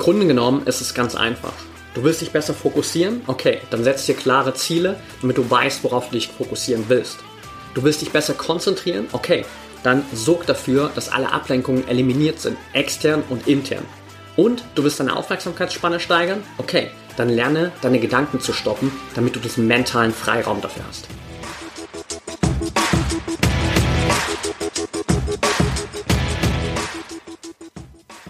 Grunde genommen ist es ganz einfach. Du willst dich besser fokussieren? Okay, dann setz dir klare Ziele, damit du weißt, worauf du dich fokussieren willst. Du willst dich besser konzentrieren? Okay, dann sorg dafür, dass alle Ablenkungen eliminiert sind, extern und intern. Und du willst deine Aufmerksamkeitsspanne steigern? Okay, dann lerne deine Gedanken zu stoppen, damit du diesen mentalen Freiraum dafür hast.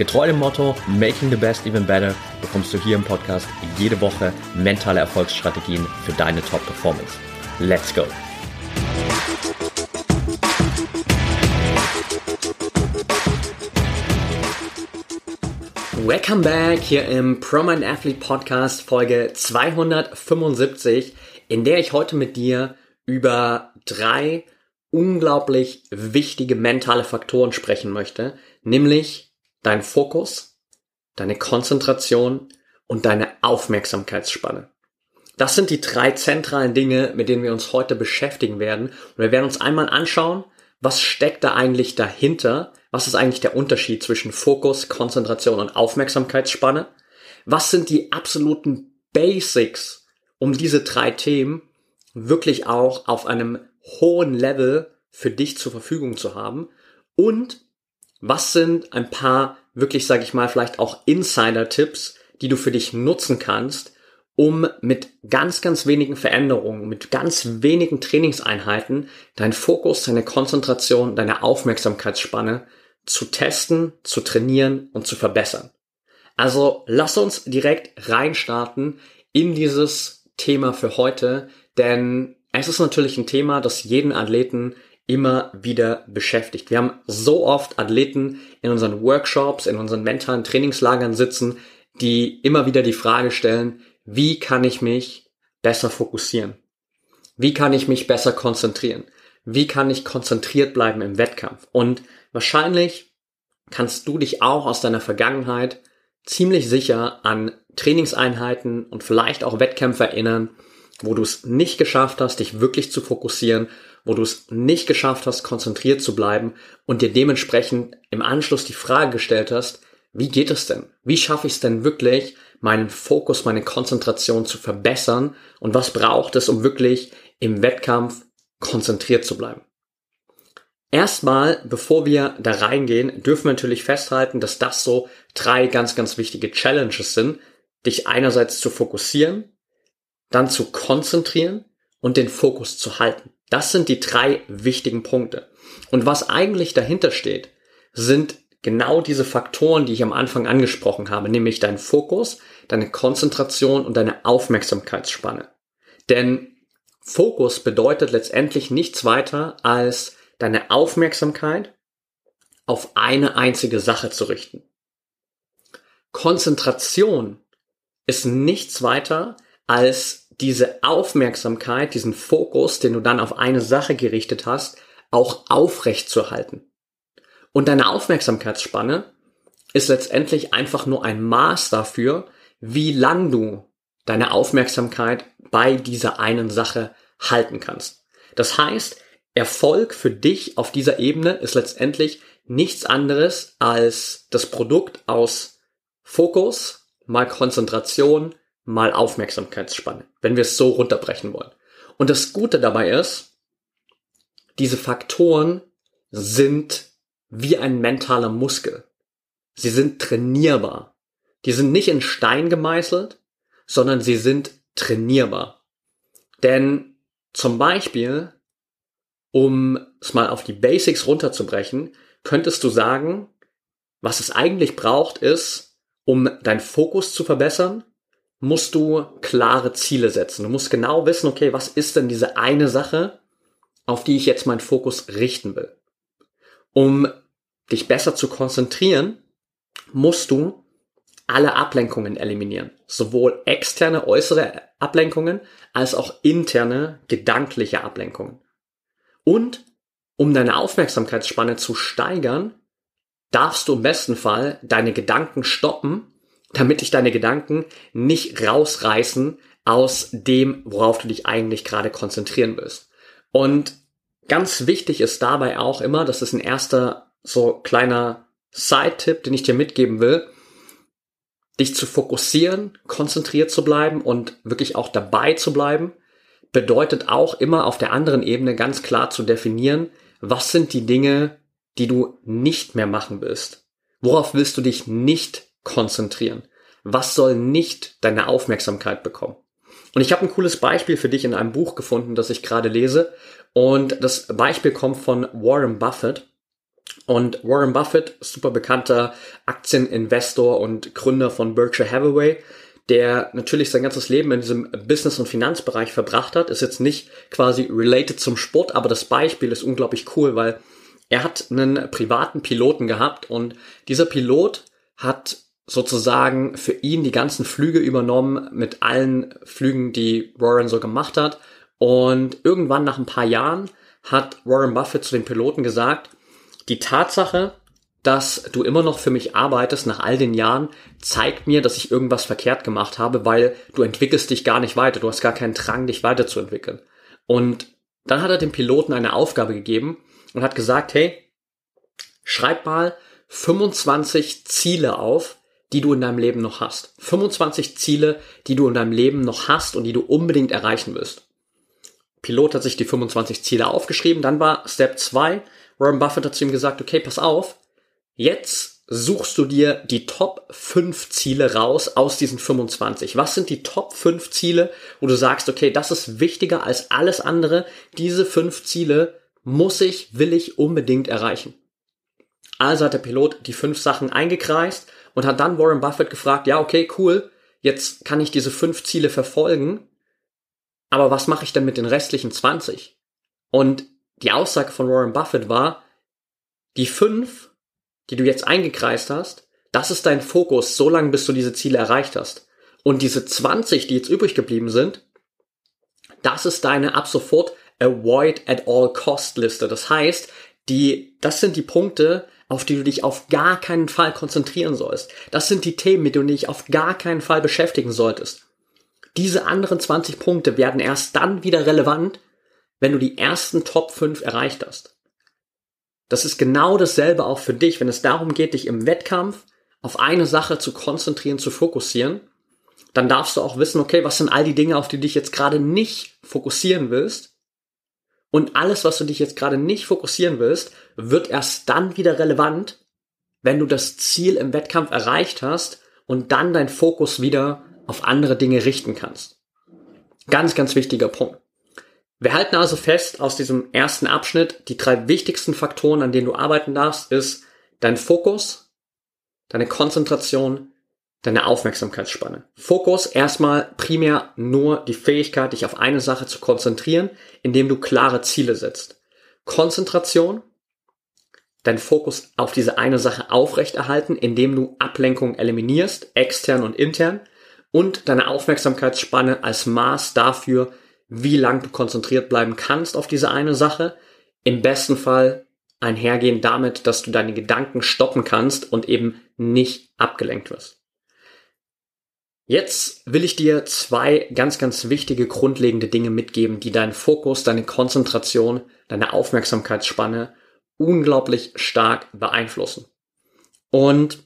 Getreu dem Motto Making the Best Even Better bekommst du hier im Podcast jede Woche mentale Erfolgsstrategien für deine Top-Performance. Let's go! Welcome back hier im ProMind Athlete Podcast Folge 275, in der ich heute mit dir über drei unglaublich wichtige mentale Faktoren sprechen möchte, nämlich dein Fokus, deine Konzentration und deine Aufmerksamkeitsspanne. Das sind die drei zentralen Dinge, mit denen wir uns heute beschäftigen werden. Und wir werden uns einmal anschauen, was steckt da eigentlich dahinter? Was ist eigentlich der Unterschied zwischen Fokus, Konzentration und Aufmerksamkeitsspanne? Was sind die absoluten Basics, um diese drei Themen wirklich auch auf einem hohen Level für dich zur Verfügung zu haben? Und was sind ein paar wirklich, sage ich mal, vielleicht auch Insider-Tipps, die du für dich nutzen kannst, um mit ganz, ganz wenigen Veränderungen, mit ganz wenigen Trainingseinheiten deinen Fokus, deine Konzentration, deine Aufmerksamkeitsspanne zu testen, zu trainieren und zu verbessern. Also lass uns direkt reinstarten in dieses Thema für heute, denn es ist natürlich ein Thema, das jeden Athleten immer wieder beschäftigt. Wir haben so oft Athleten in unseren Workshops, in unseren mentalen Trainingslagern sitzen, die immer wieder die Frage stellen, wie kann ich mich besser fokussieren? Wie kann ich mich besser konzentrieren? Wie kann ich konzentriert bleiben im Wettkampf? Und wahrscheinlich kannst du dich auch aus deiner Vergangenheit ziemlich sicher an Trainingseinheiten und vielleicht auch Wettkämpfe erinnern, wo du es nicht geschafft hast, dich wirklich zu fokussieren wo du es nicht geschafft hast, konzentriert zu bleiben und dir dementsprechend im Anschluss die Frage gestellt hast, wie geht es denn? Wie schaffe ich es denn wirklich, meinen Fokus, meine Konzentration zu verbessern? Und was braucht es, um wirklich im Wettkampf konzentriert zu bleiben? Erstmal, bevor wir da reingehen, dürfen wir natürlich festhalten, dass das so drei ganz, ganz wichtige Challenges sind, dich einerseits zu fokussieren, dann zu konzentrieren und den Fokus zu halten. Das sind die drei wichtigen Punkte. Und was eigentlich dahinter steht, sind genau diese Faktoren, die ich am Anfang angesprochen habe, nämlich dein Fokus, deine Konzentration und deine Aufmerksamkeitsspanne. Denn Fokus bedeutet letztendlich nichts weiter als deine Aufmerksamkeit auf eine einzige Sache zu richten. Konzentration ist nichts weiter als diese Aufmerksamkeit, diesen Fokus, den du dann auf eine Sache gerichtet hast, auch aufrecht zu halten. Und deine Aufmerksamkeitsspanne ist letztendlich einfach nur ein Maß dafür, wie lang du deine Aufmerksamkeit bei dieser einen Sache halten kannst. Das heißt, Erfolg für dich auf dieser Ebene ist letztendlich nichts anderes als das Produkt aus Fokus, mal Konzentration, mal Aufmerksamkeitsspanne, wenn wir es so runterbrechen wollen. Und das Gute dabei ist, diese Faktoren sind wie ein mentaler Muskel. Sie sind trainierbar. Die sind nicht in Stein gemeißelt, sondern sie sind trainierbar. Denn zum Beispiel, um es mal auf die Basics runterzubrechen, könntest du sagen, was es eigentlich braucht, ist, um deinen Fokus zu verbessern, musst du klare Ziele setzen. Du musst genau wissen, okay, was ist denn diese eine Sache, auf die ich jetzt meinen Fokus richten will. Um dich besser zu konzentrieren, musst du alle Ablenkungen eliminieren. Sowohl externe, äußere Ablenkungen als auch interne, gedankliche Ablenkungen. Und um deine Aufmerksamkeitsspanne zu steigern, darfst du im besten Fall deine Gedanken stoppen, damit dich deine Gedanken nicht rausreißen aus dem, worauf du dich eigentlich gerade konzentrieren willst. Und ganz wichtig ist dabei auch immer, das ist ein erster so kleiner Side-Tipp, den ich dir mitgeben will, dich zu fokussieren, konzentriert zu bleiben und wirklich auch dabei zu bleiben, bedeutet auch immer auf der anderen Ebene ganz klar zu definieren, was sind die Dinge, die du nicht mehr machen willst? Worauf willst du dich nicht konzentrieren? Was soll nicht deine Aufmerksamkeit bekommen? Und ich habe ein cooles Beispiel für dich in einem Buch gefunden, das ich gerade lese. Und das Beispiel kommt von Warren Buffett. Und Warren Buffett, super bekannter Aktieninvestor und Gründer von Berkshire Hathaway, der natürlich sein ganzes Leben in diesem Business- und Finanzbereich verbracht hat, ist jetzt nicht quasi related zum Sport, aber das Beispiel ist unglaublich cool, weil er hat einen privaten Piloten gehabt und dieser Pilot hat sozusagen für ihn die ganzen Flüge übernommen mit allen Flügen, die Warren so gemacht hat. Und irgendwann nach ein paar Jahren hat Warren Buffett zu den Piloten gesagt, die Tatsache, dass du immer noch für mich arbeitest nach all den Jahren, zeigt mir, dass ich irgendwas verkehrt gemacht habe, weil du entwickelst dich gar nicht weiter, du hast gar keinen Drang, dich weiterzuentwickeln. Und dann hat er dem Piloten eine Aufgabe gegeben und hat gesagt, hey, schreib mal 25 Ziele auf, die du in deinem Leben noch hast. 25 Ziele, die du in deinem Leben noch hast und die du unbedingt erreichen wirst. Pilot hat sich die 25 Ziele aufgeschrieben, dann war Step 2, Warren Buffett hat zu ihm gesagt, okay, pass auf, jetzt suchst du dir die Top 5 Ziele raus aus diesen 25. Was sind die Top 5 Ziele, wo du sagst, okay, das ist wichtiger als alles andere, diese 5 Ziele muss ich, will ich unbedingt erreichen. Also hat der Pilot die fünf Sachen eingekreist und hat dann Warren Buffett gefragt, ja, okay, cool, jetzt kann ich diese fünf Ziele verfolgen, aber was mache ich denn mit den restlichen 20? Und die Aussage von Warren Buffett war, die fünf, die du jetzt eingekreist hast, das ist dein Fokus, so lange bis du diese Ziele erreicht hast. Und diese 20, die jetzt übrig geblieben sind, das ist deine ab sofort Avoid at all cost Liste. Das heißt, die, das sind die Punkte, auf die du dich auf gar keinen Fall konzentrieren sollst. Das sind die Themen, mit denen du dich auf gar keinen Fall beschäftigen solltest. Diese anderen 20 Punkte werden erst dann wieder relevant, wenn du die ersten Top 5 erreicht hast. Das ist genau dasselbe auch für dich, wenn es darum geht, dich im Wettkampf auf eine Sache zu konzentrieren, zu fokussieren, dann darfst du auch wissen, okay, was sind all die Dinge, auf die du dich jetzt gerade nicht fokussieren willst und alles, was du dich jetzt gerade nicht fokussieren willst, wird erst dann wieder relevant, wenn du das Ziel im Wettkampf erreicht hast und dann dein Fokus wieder auf andere Dinge richten kannst. Ganz, ganz wichtiger Punkt. Wir halten also fest aus diesem ersten Abschnitt, die drei wichtigsten Faktoren, an denen du arbeiten darfst, ist dein Fokus, deine Konzentration deine Aufmerksamkeitsspanne. Fokus erstmal primär nur die Fähigkeit, dich auf eine Sache zu konzentrieren, indem du klare Ziele setzt. Konzentration, dein Fokus auf diese eine Sache aufrechterhalten, indem du Ablenkung eliminierst, extern und intern, und deine Aufmerksamkeitsspanne als Maß dafür, wie lang du konzentriert bleiben kannst auf diese eine Sache. Im besten Fall einhergehend damit, dass du deine Gedanken stoppen kannst und eben nicht abgelenkt wirst. Jetzt will ich dir zwei ganz, ganz wichtige grundlegende Dinge mitgeben, die deinen Fokus, deine Konzentration, deine Aufmerksamkeitsspanne unglaublich stark beeinflussen. Und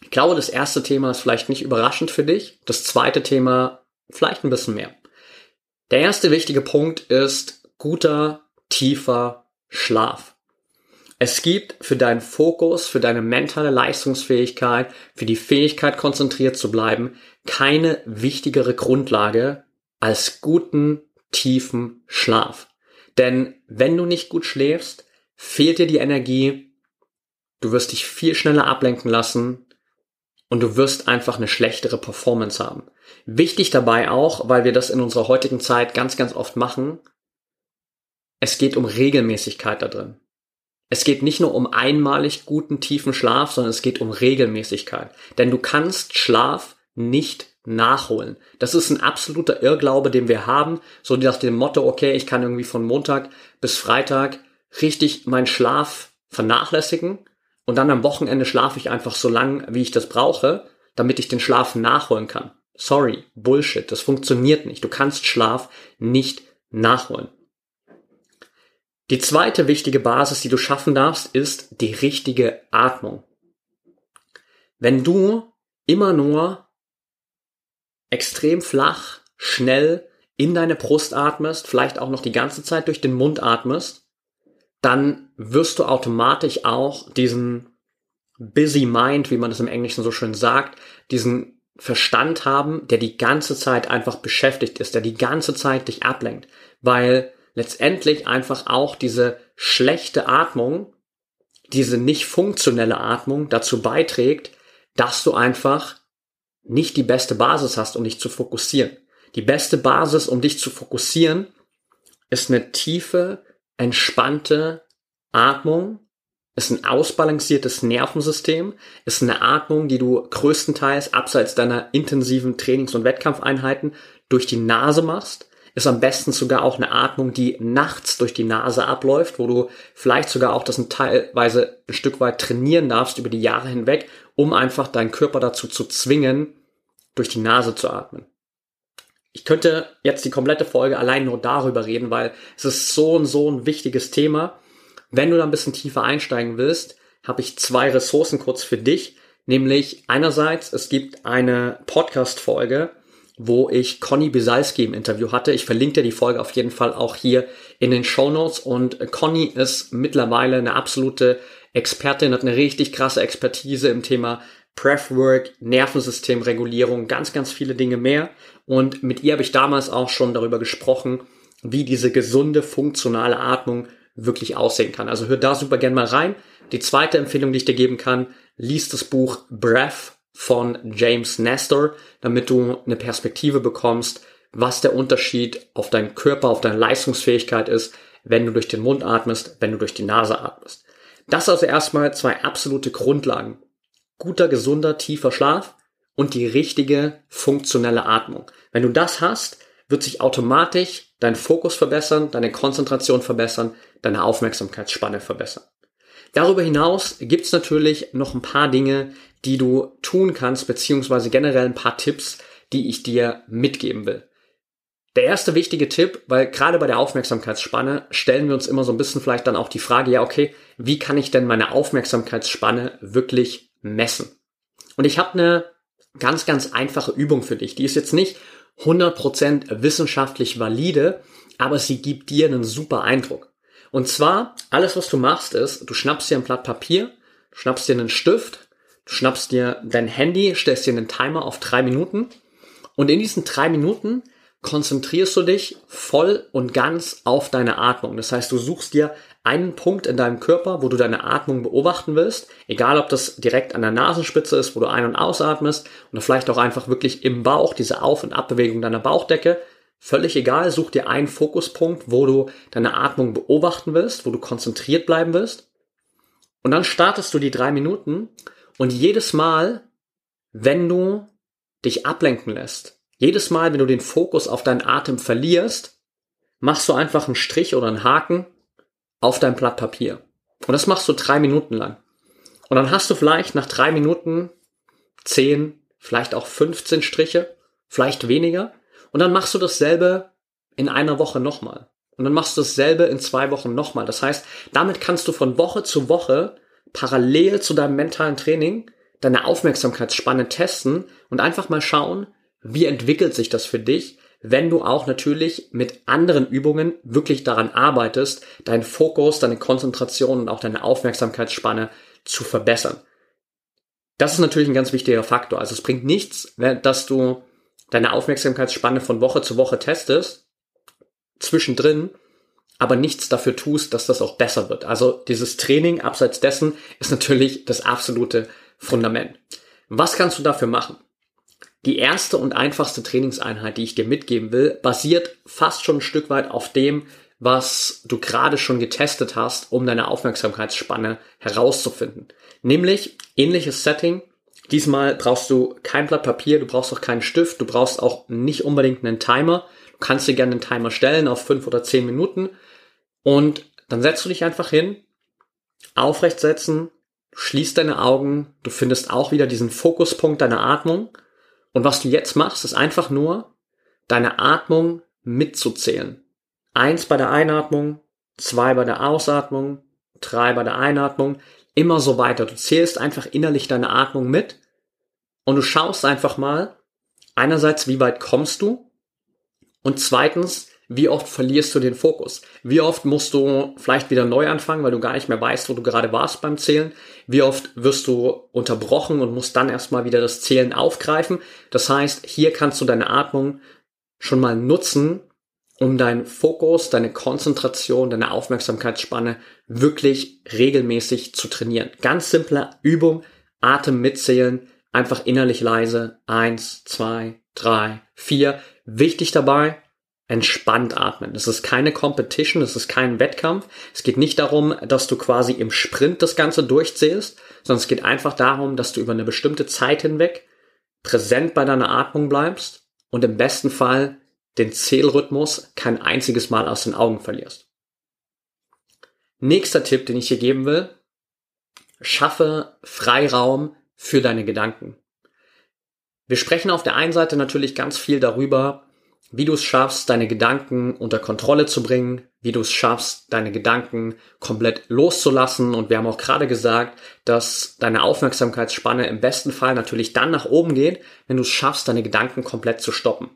ich glaube, das erste Thema ist vielleicht nicht überraschend für dich. Das zweite Thema vielleicht ein bisschen mehr. Der erste wichtige Punkt ist guter, tiefer Schlaf. Es gibt für deinen Fokus, für deine mentale Leistungsfähigkeit, für die Fähigkeit konzentriert zu bleiben, keine wichtigere Grundlage als guten, tiefen Schlaf. Denn wenn du nicht gut schläfst, fehlt dir die Energie, du wirst dich viel schneller ablenken lassen und du wirst einfach eine schlechtere Performance haben. Wichtig dabei auch, weil wir das in unserer heutigen Zeit ganz, ganz oft machen, es geht um Regelmäßigkeit da drin. Es geht nicht nur um einmalig guten, tiefen Schlaf, sondern es geht um Regelmäßigkeit. Denn du kannst Schlaf nicht nachholen. Das ist ein absoluter Irrglaube, den wir haben. So nach dem Motto, okay, ich kann irgendwie von Montag bis Freitag richtig meinen Schlaf vernachlässigen und dann am Wochenende schlafe ich einfach so lang, wie ich das brauche, damit ich den Schlaf nachholen kann. Sorry, Bullshit, das funktioniert nicht. Du kannst Schlaf nicht nachholen. Die zweite wichtige Basis, die du schaffen darfst, ist die richtige Atmung. Wenn du immer nur extrem flach, schnell in deine Brust atmest, vielleicht auch noch die ganze Zeit durch den Mund atmest, dann wirst du automatisch auch diesen busy mind, wie man das im Englischen so schön sagt, diesen Verstand haben, der die ganze Zeit einfach beschäftigt ist, der die ganze Zeit dich ablenkt, weil letztendlich einfach auch diese schlechte Atmung, diese nicht funktionelle Atmung dazu beiträgt, dass du einfach nicht die beste Basis hast, um dich zu fokussieren. Die beste Basis, um dich zu fokussieren, ist eine tiefe, entspannte Atmung, ist ein ausbalanciertes Nervensystem, ist eine Atmung, die du größtenteils abseits deiner intensiven Trainings- und Wettkampfeinheiten durch die Nase machst, ist am besten sogar auch eine Atmung, die nachts durch die Nase abläuft, wo du vielleicht sogar auch das teilweise ein Stück weit trainieren darfst über die Jahre hinweg, um einfach deinen Körper dazu zu zwingen, durch die Nase zu atmen. Ich könnte jetzt die komplette Folge allein nur darüber reden, weil es ist so und so ein wichtiges Thema. Wenn du da ein bisschen tiefer einsteigen willst, habe ich zwei Ressourcen kurz für dich. Nämlich einerseits, es gibt eine Podcast-Folge, wo ich Conny Bisalski im Interview hatte. Ich verlinke dir die Folge auf jeden Fall auch hier in den Show Notes. Und Conny ist mittlerweile eine absolute Expertin, hat eine richtig krasse Expertise im Thema Breathwork, Nervensystemregulierung, ganz, ganz viele Dinge mehr. Und mit ihr habe ich damals auch schon darüber gesprochen, wie diese gesunde, funktionale Atmung wirklich aussehen kann. Also hör da super gern mal rein. Die zweite Empfehlung, die ich dir geben kann, lies das Buch Breath von James Nestor, damit du eine Perspektive bekommst, was der Unterschied auf deinen Körper, auf deine Leistungsfähigkeit ist, wenn du durch den Mund atmest, wenn du durch die Nase atmest. Das also erstmal zwei absolute Grundlagen guter, gesunder, tiefer Schlaf und die richtige funktionelle Atmung. Wenn du das hast, wird sich automatisch dein Fokus verbessern, deine Konzentration verbessern, deine Aufmerksamkeitsspanne verbessern. Darüber hinaus gibt es natürlich noch ein paar Dinge, die du tun kannst, beziehungsweise generell ein paar Tipps, die ich dir mitgeben will. Der erste wichtige Tipp, weil gerade bei der Aufmerksamkeitsspanne stellen wir uns immer so ein bisschen vielleicht dann auch die Frage, ja, okay, wie kann ich denn meine Aufmerksamkeitsspanne wirklich messen. Und ich habe eine ganz, ganz einfache Übung für dich. Die ist jetzt nicht 100% wissenschaftlich valide, aber sie gibt dir einen super Eindruck. Und zwar, alles was du machst ist, du schnappst dir ein Blatt Papier, schnappst dir einen Stift, du schnappst dir dein Handy, stellst dir einen Timer auf drei Minuten. Und in diesen drei Minuten konzentrierst du dich voll und ganz auf deine Atmung. Das heißt, du suchst dir einen Punkt in deinem Körper, wo du deine Atmung beobachten willst, egal ob das direkt an der Nasenspitze ist, wo du ein- und ausatmest oder vielleicht auch einfach wirklich im Bauch, diese Auf- und Abbewegung deiner Bauchdecke, völlig egal, such dir einen Fokuspunkt, wo du deine Atmung beobachten willst, wo du konzentriert bleiben willst und dann startest du die drei Minuten und jedes Mal, wenn du dich ablenken lässt, jedes Mal, wenn du den Fokus auf deinen Atem verlierst, machst du einfach einen Strich oder einen Haken auf dein Blatt Papier. Und das machst du drei Minuten lang. Und dann hast du vielleicht nach drei Minuten zehn, vielleicht auch 15 Striche, vielleicht weniger. Und dann machst du dasselbe in einer Woche nochmal. Und dann machst du dasselbe in zwei Wochen nochmal. Das heißt, damit kannst du von Woche zu Woche parallel zu deinem mentalen Training deine Aufmerksamkeitsspanne testen und einfach mal schauen, wie entwickelt sich das für dich wenn du auch natürlich mit anderen Übungen wirklich daran arbeitest, deinen Fokus, deine Konzentration und auch deine Aufmerksamkeitsspanne zu verbessern. Das ist natürlich ein ganz wichtiger Faktor. Also es bringt nichts, dass du deine Aufmerksamkeitsspanne von Woche zu Woche testest, zwischendrin, aber nichts dafür tust, dass das auch besser wird. Also dieses Training abseits dessen ist natürlich das absolute Fundament. Was kannst du dafür machen? Die erste und einfachste Trainingseinheit, die ich dir mitgeben will, basiert fast schon ein Stück weit auf dem, was du gerade schon getestet hast, um deine Aufmerksamkeitsspanne herauszufinden. Nämlich ähnliches Setting. Diesmal brauchst du kein Blatt Papier, du brauchst auch keinen Stift, du brauchst auch nicht unbedingt einen Timer. Du kannst dir gerne einen Timer stellen auf fünf oder zehn Minuten und dann setzt du dich einfach hin, aufrecht setzen, schließt deine Augen, du findest auch wieder diesen Fokuspunkt deiner Atmung und was du jetzt machst, ist einfach nur deine Atmung mitzuzählen. Eins bei der Einatmung, zwei bei der Ausatmung, drei bei der Einatmung, immer so weiter. Du zählst einfach innerlich deine Atmung mit und du schaust einfach mal, einerseits, wie weit kommst du und zweitens, wie oft verlierst du den Fokus? Wie oft musst du vielleicht wieder neu anfangen, weil du gar nicht mehr weißt, wo du gerade warst beim Zählen? Wie oft wirst du unterbrochen und musst dann erstmal wieder das Zählen aufgreifen? Das heißt, hier kannst du deine Atmung schon mal nutzen, um deinen Fokus, deine Konzentration, deine Aufmerksamkeitsspanne wirklich regelmäßig zu trainieren. Ganz simple Übung, Atem mitzählen, einfach innerlich leise. Eins, zwei, drei, vier. Wichtig dabei, entspannt atmen. Das ist keine Competition, das ist kein Wettkampf. Es geht nicht darum, dass du quasi im Sprint das Ganze durchzählst, sondern es geht einfach darum, dass du über eine bestimmte Zeit hinweg präsent bei deiner Atmung bleibst und im besten Fall den Zählrhythmus kein einziges Mal aus den Augen verlierst. Nächster Tipp, den ich dir geben will, schaffe Freiraum für deine Gedanken. Wir sprechen auf der einen Seite natürlich ganz viel darüber, wie du es schaffst, deine Gedanken unter Kontrolle zu bringen, wie du es schaffst, deine Gedanken komplett loszulassen. Und wir haben auch gerade gesagt, dass deine Aufmerksamkeitsspanne im besten Fall natürlich dann nach oben geht, wenn du es schaffst, deine Gedanken komplett zu stoppen.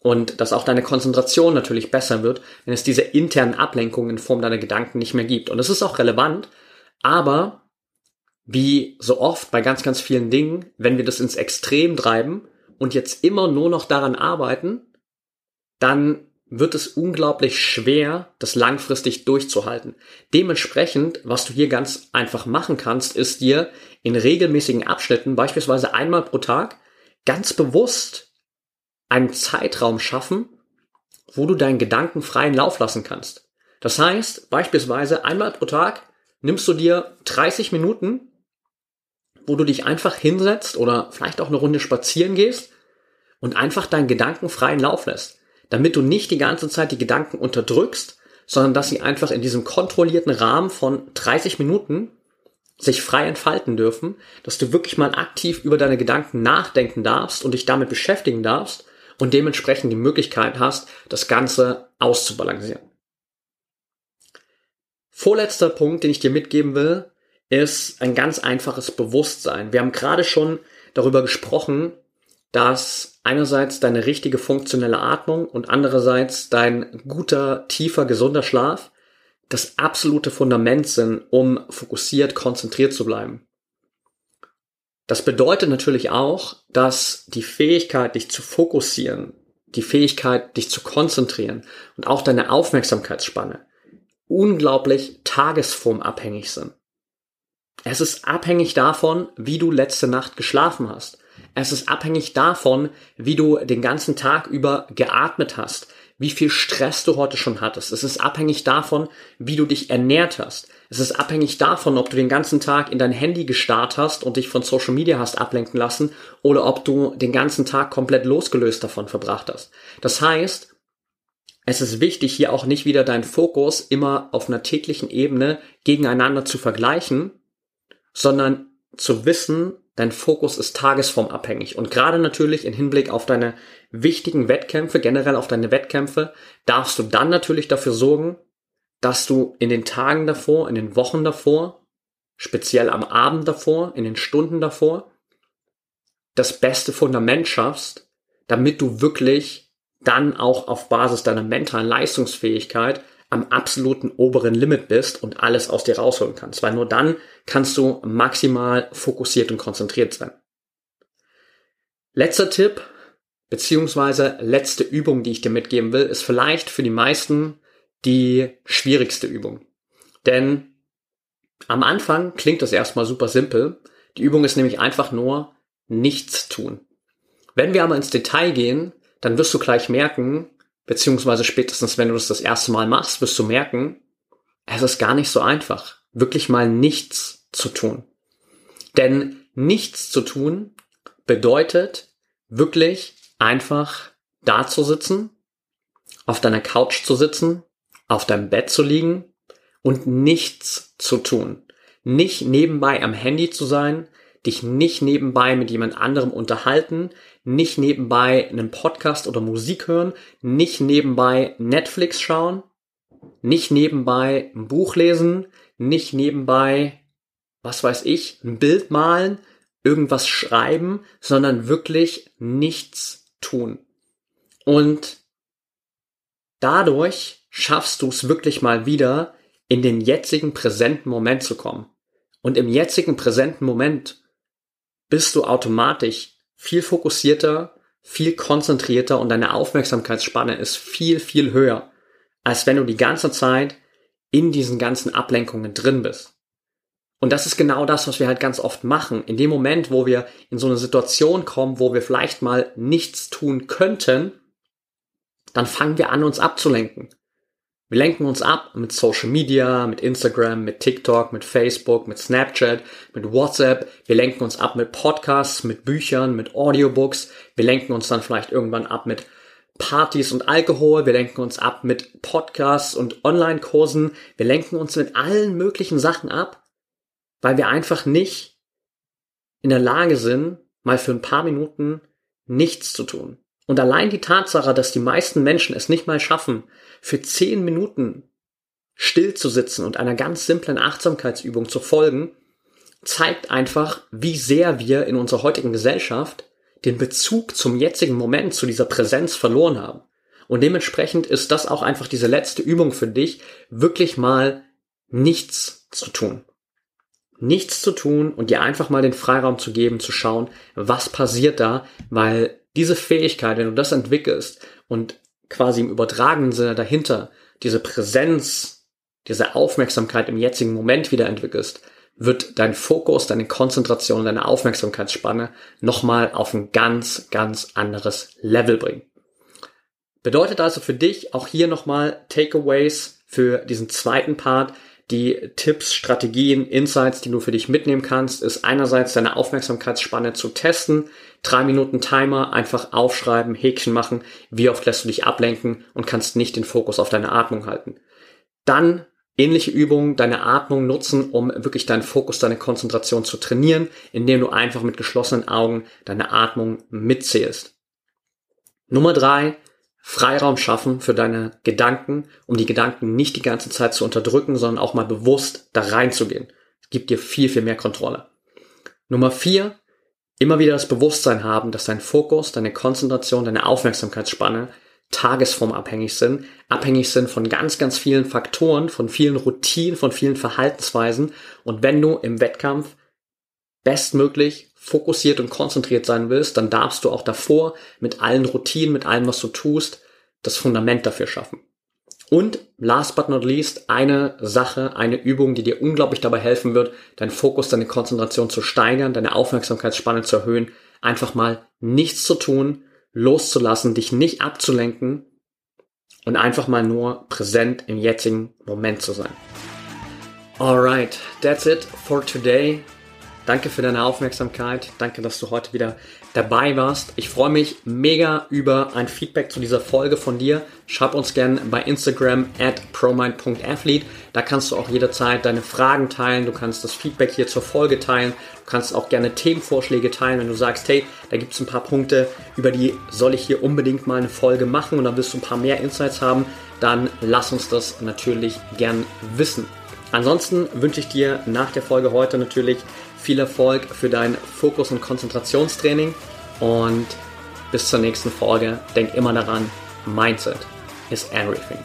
Und dass auch deine Konzentration natürlich besser wird, wenn es diese internen Ablenkungen in Form deiner Gedanken nicht mehr gibt. Und das ist auch relevant, aber wie so oft bei ganz, ganz vielen Dingen, wenn wir das ins Extrem treiben und jetzt immer nur noch daran arbeiten, dann wird es unglaublich schwer, das langfristig durchzuhalten. Dementsprechend, was du hier ganz einfach machen kannst, ist dir in regelmäßigen Abschnitten, beispielsweise einmal pro Tag, ganz bewusst einen Zeitraum schaffen, wo du deinen Gedanken freien Lauf lassen kannst. Das heißt, beispielsweise einmal pro Tag nimmst du dir 30 Minuten, wo du dich einfach hinsetzt oder vielleicht auch eine Runde spazieren gehst und einfach deinen Gedanken freien Lauf lässt, damit du nicht die ganze Zeit die Gedanken unterdrückst, sondern dass sie einfach in diesem kontrollierten Rahmen von 30 Minuten sich frei entfalten dürfen, dass du wirklich mal aktiv über deine Gedanken nachdenken darfst und dich damit beschäftigen darfst und dementsprechend die Möglichkeit hast, das Ganze auszubalancieren. Vorletzter Punkt, den ich dir mitgeben will, ist ein ganz einfaches Bewusstsein. Wir haben gerade schon darüber gesprochen, dass einerseits deine richtige funktionelle Atmung und andererseits dein guter, tiefer, gesunder Schlaf das absolute Fundament sind, um fokussiert, konzentriert zu bleiben. Das bedeutet natürlich auch, dass die Fähigkeit, dich zu fokussieren, die Fähigkeit, dich zu konzentrieren und auch deine Aufmerksamkeitsspanne unglaublich tagesformabhängig sind. Es ist abhängig davon, wie du letzte Nacht geschlafen hast. Es ist abhängig davon, wie du den ganzen Tag über geatmet hast, wie viel Stress du heute schon hattest. Es ist abhängig davon, wie du dich ernährt hast. Es ist abhängig davon, ob du den ganzen Tag in dein Handy gestarrt hast und dich von Social Media hast ablenken lassen oder ob du den ganzen Tag komplett losgelöst davon verbracht hast. Das heißt, es ist wichtig, hier auch nicht wieder deinen Fokus immer auf einer täglichen Ebene gegeneinander zu vergleichen, sondern zu wissen, dein Fokus ist tagesformabhängig. Und gerade natürlich im Hinblick auf deine wichtigen Wettkämpfe, generell auf deine Wettkämpfe, darfst du dann natürlich dafür sorgen, dass du in den Tagen davor, in den Wochen davor, speziell am Abend davor, in den Stunden davor, das beste Fundament schaffst, damit du wirklich dann auch auf Basis deiner mentalen Leistungsfähigkeit am absoluten oberen Limit bist und alles aus dir rausholen kannst, weil nur dann kannst du maximal fokussiert und konzentriert sein. Letzter Tipp, beziehungsweise letzte Übung, die ich dir mitgeben will, ist vielleicht für die meisten die schwierigste Übung. Denn am Anfang klingt das erstmal super simpel. Die Übung ist nämlich einfach nur nichts tun. Wenn wir aber ins Detail gehen, dann wirst du gleich merken, beziehungsweise spätestens wenn du das das erste Mal machst, wirst du merken, es ist gar nicht so einfach, wirklich mal nichts zu tun. Denn nichts zu tun bedeutet wirklich einfach da zu sitzen, auf deiner Couch zu sitzen, auf deinem Bett zu liegen und nichts zu tun. Nicht nebenbei am Handy zu sein, dich nicht nebenbei mit jemand anderem unterhalten, nicht nebenbei einen Podcast oder Musik hören, nicht nebenbei Netflix schauen, nicht nebenbei ein Buch lesen, nicht nebenbei, was weiß ich, ein Bild malen, irgendwas schreiben, sondern wirklich nichts tun. Und dadurch schaffst du es wirklich mal wieder, in den jetzigen präsenten Moment zu kommen. Und im jetzigen präsenten Moment bist du automatisch viel fokussierter, viel konzentrierter und deine Aufmerksamkeitsspanne ist viel, viel höher, als wenn du die ganze Zeit in diesen ganzen Ablenkungen drin bist. Und das ist genau das, was wir halt ganz oft machen. In dem Moment, wo wir in so eine Situation kommen, wo wir vielleicht mal nichts tun könnten, dann fangen wir an, uns abzulenken. Wir lenken uns ab mit Social Media, mit Instagram, mit TikTok, mit Facebook, mit Snapchat, mit WhatsApp. Wir lenken uns ab mit Podcasts, mit Büchern, mit Audiobooks. Wir lenken uns dann vielleicht irgendwann ab mit Partys und Alkohol. Wir lenken uns ab mit Podcasts und Online-Kursen. Wir lenken uns mit allen möglichen Sachen ab weil wir einfach nicht in der Lage sind, mal für ein paar Minuten nichts zu tun. Und allein die Tatsache, dass die meisten Menschen es nicht mal schaffen, für zehn Minuten still zu sitzen und einer ganz simplen Achtsamkeitsübung zu folgen, zeigt einfach, wie sehr wir in unserer heutigen Gesellschaft den Bezug zum jetzigen Moment, zu dieser Präsenz verloren haben. Und dementsprechend ist das auch einfach diese letzte Übung für dich, wirklich mal nichts zu tun nichts zu tun und dir einfach mal den Freiraum zu geben, zu schauen, was passiert da, weil diese Fähigkeit, wenn du das entwickelst und quasi im übertragenen Sinne dahinter diese Präsenz, diese Aufmerksamkeit im jetzigen Moment wieder entwickelst, wird dein Fokus, deine Konzentration, deine Aufmerksamkeitsspanne nochmal auf ein ganz, ganz anderes Level bringen. Bedeutet also für dich auch hier nochmal Takeaways für diesen zweiten Part, die Tipps, Strategien, Insights, die du für dich mitnehmen kannst, ist einerseits deine Aufmerksamkeitsspanne zu testen, drei Minuten Timer, einfach aufschreiben, Häkchen machen, wie oft lässt du dich ablenken und kannst nicht den Fokus auf deine Atmung halten. Dann ähnliche Übungen, deine Atmung nutzen, um wirklich deinen Fokus, deine Konzentration zu trainieren, indem du einfach mit geschlossenen Augen deine Atmung mitzählst. Nummer drei, Freiraum schaffen für deine Gedanken, um die Gedanken nicht die ganze Zeit zu unterdrücken, sondern auch mal bewusst da reinzugehen. Es gibt dir viel, viel mehr Kontrolle. Nummer vier, immer wieder das Bewusstsein haben, dass dein Fokus, deine Konzentration, deine Aufmerksamkeitsspanne tagesformabhängig sind, abhängig sind von ganz, ganz vielen Faktoren, von vielen Routinen, von vielen Verhaltensweisen. Und wenn du im Wettkampf bestmöglich fokussiert und konzentriert sein willst, dann darfst du auch davor mit allen Routinen, mit allem, was du tust, das Fundament dafür schaffen. Und last but not least, eine Sache, eine Übung, die dir unglaublich dabei helfen wird, deinen Fokus, deine Konzentration zu steigern, deine Aufmerksamkeitsspanne zu erhöhen, einfach mal nichts zu tun, loszulassen, dich nicht abzulenken und einfach mal nur präsent im jetzigen Moment zu sein. Alright, that's it for today. Danke für deine Aufmerksamkeit. Danke, dass du heute wieder dabei warst. Ich freue mich mega über ein Feedback zu dieser Folge von dir. Schreib uns gerne bei Instagram at promind.athlete. Da kannst du auch jederzeit deine Fragen teilen. Du kannst das Feedback hier zur Folge teilen. Du kannst auch gerne Themenvorschläge teilen, wenn du sagst, hey, da gibt es ein paar Punkte, über die soll ich hier unbedingt mal eine Folge machen und dann willst du ein paar mehr Insights haben. Dann lass uns das natürlich gern wissen. Ansonsten wünsche ich dir nach der Folge heute natürlich viel Erfolg für dein Fokus- und Konzentrationstraining und bis zur nächsten Folge. Denk immer daran, Mindset is everything.